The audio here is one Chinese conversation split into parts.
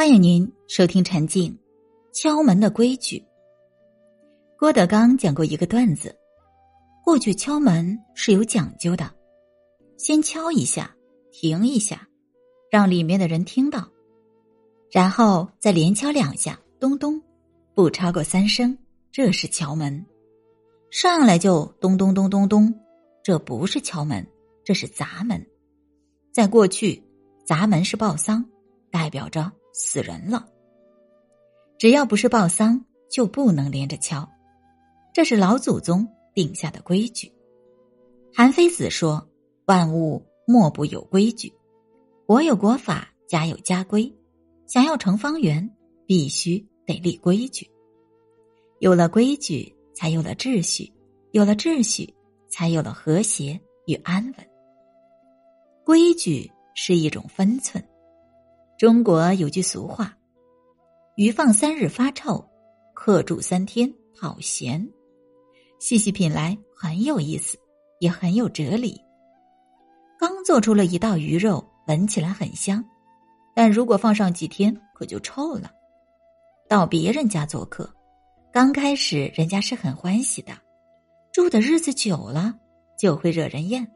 欢迎您收听《陈静敲门的规矩》。郭德纲讲过一个段子：过去敲门是有讲究的，先敲一下，停一下，让里面的人听到，然后再连敲两下，咚咚，不超过三声，这是敲门。上来就咚咚咚咚咚，这不是敲门，这是砸门。在过去，砸门是报丧，代表着。死人了，只要不是报丧，就不能连着敲，这是老祖宗定下的规矩。韩非子说：“万物莫不有规矩，国有国法，家有家规。想要成方圆，必须得立规矩。有了规矩，才有了秩序；有了秩序，才有了和谐与安稳。规矩是一种分寸。”中国有句俗话：“鱼放三日发臭，客住三天讨嫌。”细细品来很有意思，也很有哲理。刚做出了一道鱼肉，闻起来很香，但如果放上几天，可就臭了。到别人家做客，刚开始人家是很欢喜的，住的日子久了，就会惹人厌。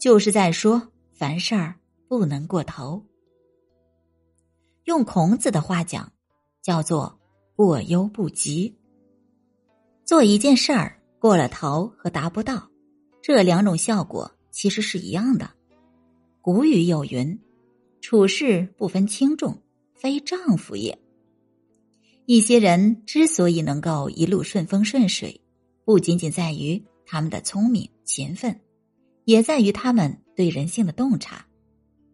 就是在说，凡事儿不能过头。用孔子的话讲，叫做“过犹不及”。做一件事儿过了头和达不到，这两种效果其实是一样的。古语有云：“处事不分轻重，非丈夫也。”一些人之所以能够一路顺风顺水，不仅仅在于他们的聪明勤奋，也在于他们对人性的洞察。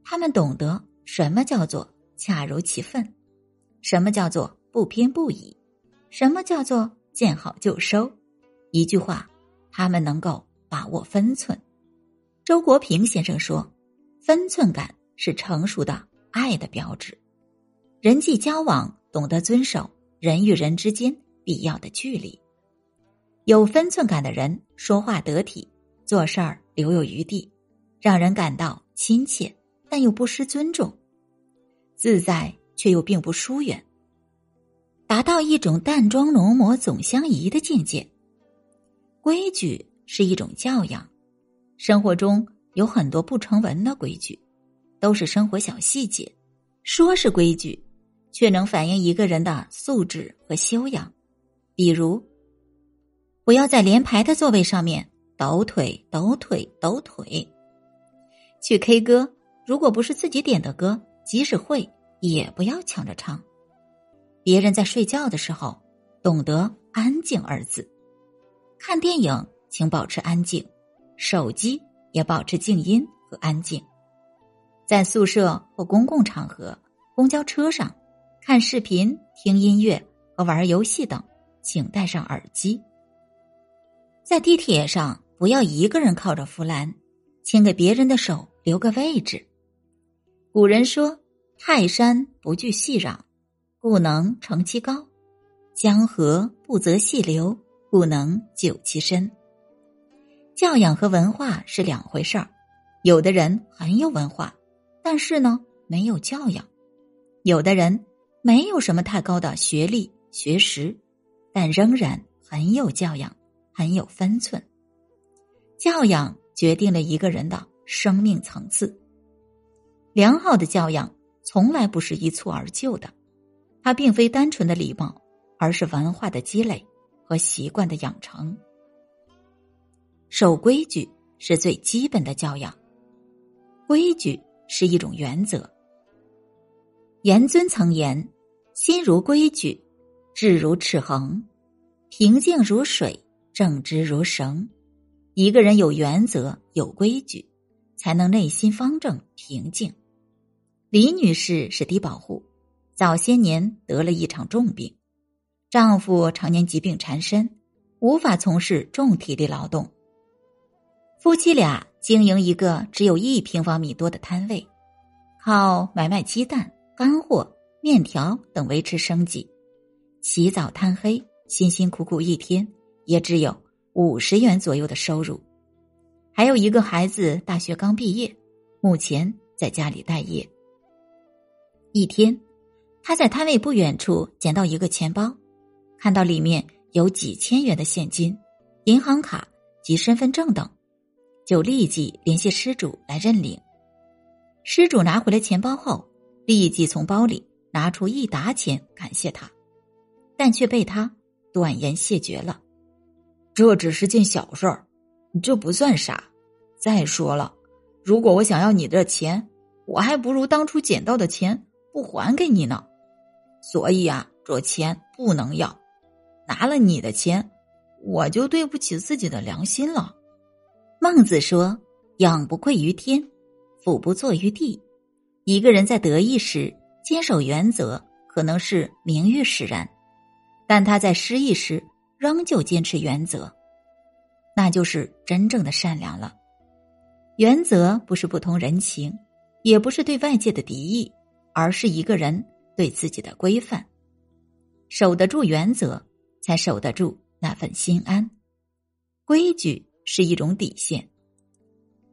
他们懂得什么叫做。恰如其分，什么叫做不偏不倚？什么叫做见好就收？一句话，他们能够把握分寸。周国平先生说：“分寸感是成熟的爱的标志。人际交往懂得遵守人与人之间必要的距离。有分寸感的人说话得体，做事儿留有余地，让人感到亲切，但又不失尊重。”自在却又并不疏远，达到一种淡妆浓抹总相宜的境界。规矩是一种教养，生活中有很多不成文的规矩，都是生活小细节，说是规矩，却能反映一个人的素质和修养。比如，不要在连排的座位上面抖腿、抖腿、抖腿。去 K 歌，如果不是自己点的歌。即使会，也不要抢着唱。别人在睡觉的时候，懂得“安静”二字。看电影，请保持安静；手机也保持静音和安静。在宿舍或公共场合、公交车上，看视频、听音乐和玩游戏等，请戴上耳机。在地铁上，不要一个人靠着扶栏，请给别人的手留个位置。古人说：“泰山不惧细壤，故能成其高；江河不择细流，故能就其深。”教养和文化是两回事儿。有的人很有文化，但是呢没有教养；有的人没有什么太高的学历学识，但仍然很有教养，很有分寸。教养决定了一个人的生命层次。良好的教养从来不是一蹴而就的，它并非单纯的礼貌，而是文化的积累和习惯的养成。守规矩是最基本的教养，规矩是一种原则。严尊曾言：“心如规矩，志如尺衡，平静如水，正直如绳。”一个人有原则、有规矩，才能内心方正平静。李女士是低保户，早些年得了一场重病，丈夫常年疾病缠身，无法从事重体力劳动。夫妻俩经营一个只有一平方米多的摊位，靠买卖鸡蛋、干货、面条等维持生计。起早贪黑，辛辛苦苦一天也只有五十元左右的收入。还有一个孩子大学刚毕业，目前在家里待业。一天，他在摊位不远处捡到一个钱包，看到里面有几千元的现金、银行卡及身份证等，就立即联系失主来认领。失主拿回了钱包后，立即从包里拿出一沓钱感谢他，但却被他断言谢绝了。这只是件小事儿，这不算啥。再说了，如果我想要你的钱，我还不如当初捡到的钱不还给你呢。所以啊，这钱不能要。拿了你的钱，我就对不起自己的良心了。孟子说：“仰不愧于天，俯不怍于地。”一个人在得意时坚守原则，可能是名誉使然；但他在失意时仍旧坚持原则，那就是真正的善良了。原则不是不通人情，也不是对外界的敌意，而是一个人对自己的规范。守得住原则，才守得住那份心安。规矩是一种底线，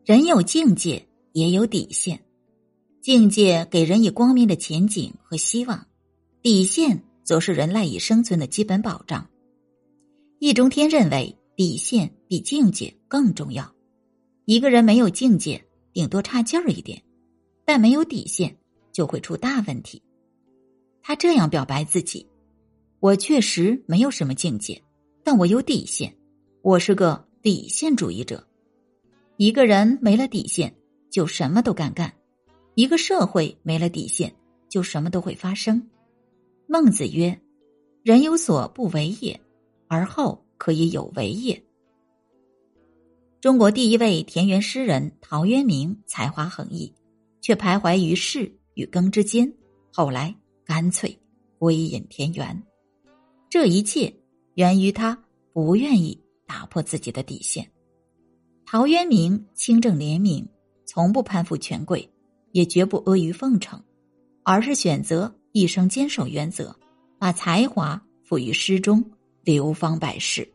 人有境界，也有底线。境界给人以光明的前景和希望，底线则是人赖以生存的基本保障。易中天认为，底线比境界更重要。一个人没有境界，顶多差劲儿一点；但没有底线，就会出大问题。他这样表白自己：“我确实没有什么境界，但我有底线。我是个底线主义者。一个人没了底线，就什么都敢干；一个社会没了底线，就什么都会发生。”孟子曰：“人有所不为也，而后可以有为也。”中国第一位田园诗人陶渊明才华横溢，却徘徊于世与耕之间。后来干脆归隐田园，这一切源于他不愿意打破自己的底线。陶渊明清正廉明，从不攀附权贵，也绝不阿谀奉承，而是选择一生坚守原则，把才华赋予诗中，流芳百世，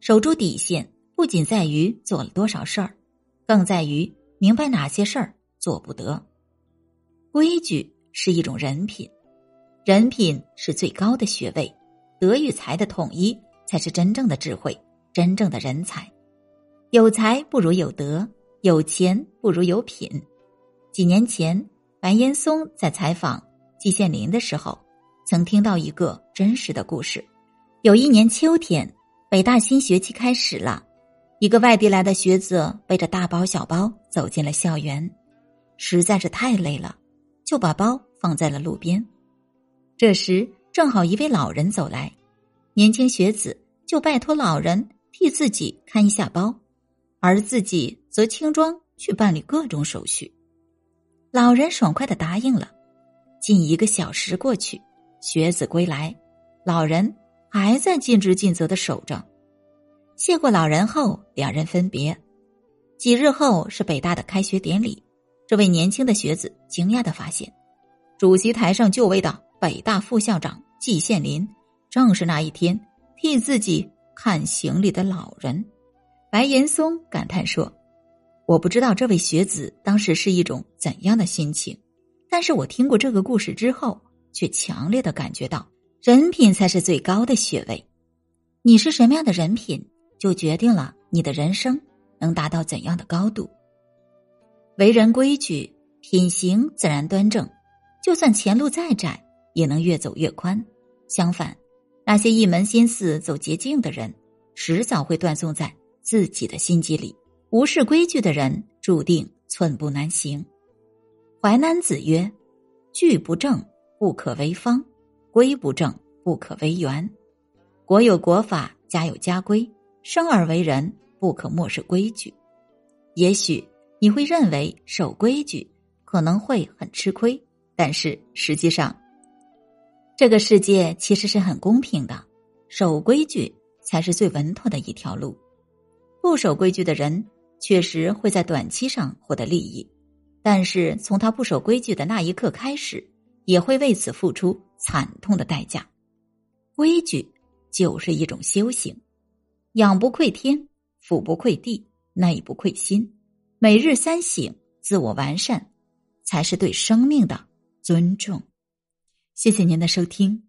守住底线。不仅在于做了多少事儿，更在于明白哪些事儿做不得。规矩是一种人品，人品是最高的学位，德与才的统一才是真正的智慧，真正的人才。有才不如有德，有钱不如有品。几年前，白岩松在采访季羡林的时候，曾听到一个真实的故事。有一年秋天，北大新学期开始了。一个外地来的学子背着大包小包走进了校园，实在是太累了，就把包放在了路边。这时正好一位老人走来，年轻学子就拜托老人替自己看一下包，而自己则轻装去办理各种手续。老人爽快的答应了。近一个小时过去，学子归来，老人还在尽职尽责的守着。谢过老人后，两人分别。几日后是北大的开学典礼，这位年轻的学子惊讶的发现，主席台上就位的北大副校长季羡林，正是那一天替自己看行李的老人。白岩松感叹说：“我不知道这位学子当时是一种怎样的心情，但是我听过这个故事之后，却强烈的感觉到，人品才是最高的学位。你是什么样的人品？”就决定了你的人生能达到怎样的高度。为人规矩，品行自然端正，就算前路再窄，也能越走越宽。相反，那些一门心思走捷径的人，迟早会断送在自己的心机里。无视规矩的人，注定寸步难行。淮南子曰：“矩不正，不可为方；规不正，不可为圆。国有国法，家有家规。”生而为人，不可漠视规矩。也许你会认为守规矩可能会很吃亏，但是实际上，这个世界其实是很公平的。守规矩才是最稳妥的一条路。不守规矩的人确实会在短期上获得利益，但是从他不守规矩的那一刻开始，也会为此付出惨痛的代价。规矩就是一种修行。仰不愧天，俯不愧地，内不愧心。每日三省，自我完善，才是对生命的尊重。谢谢您的收听。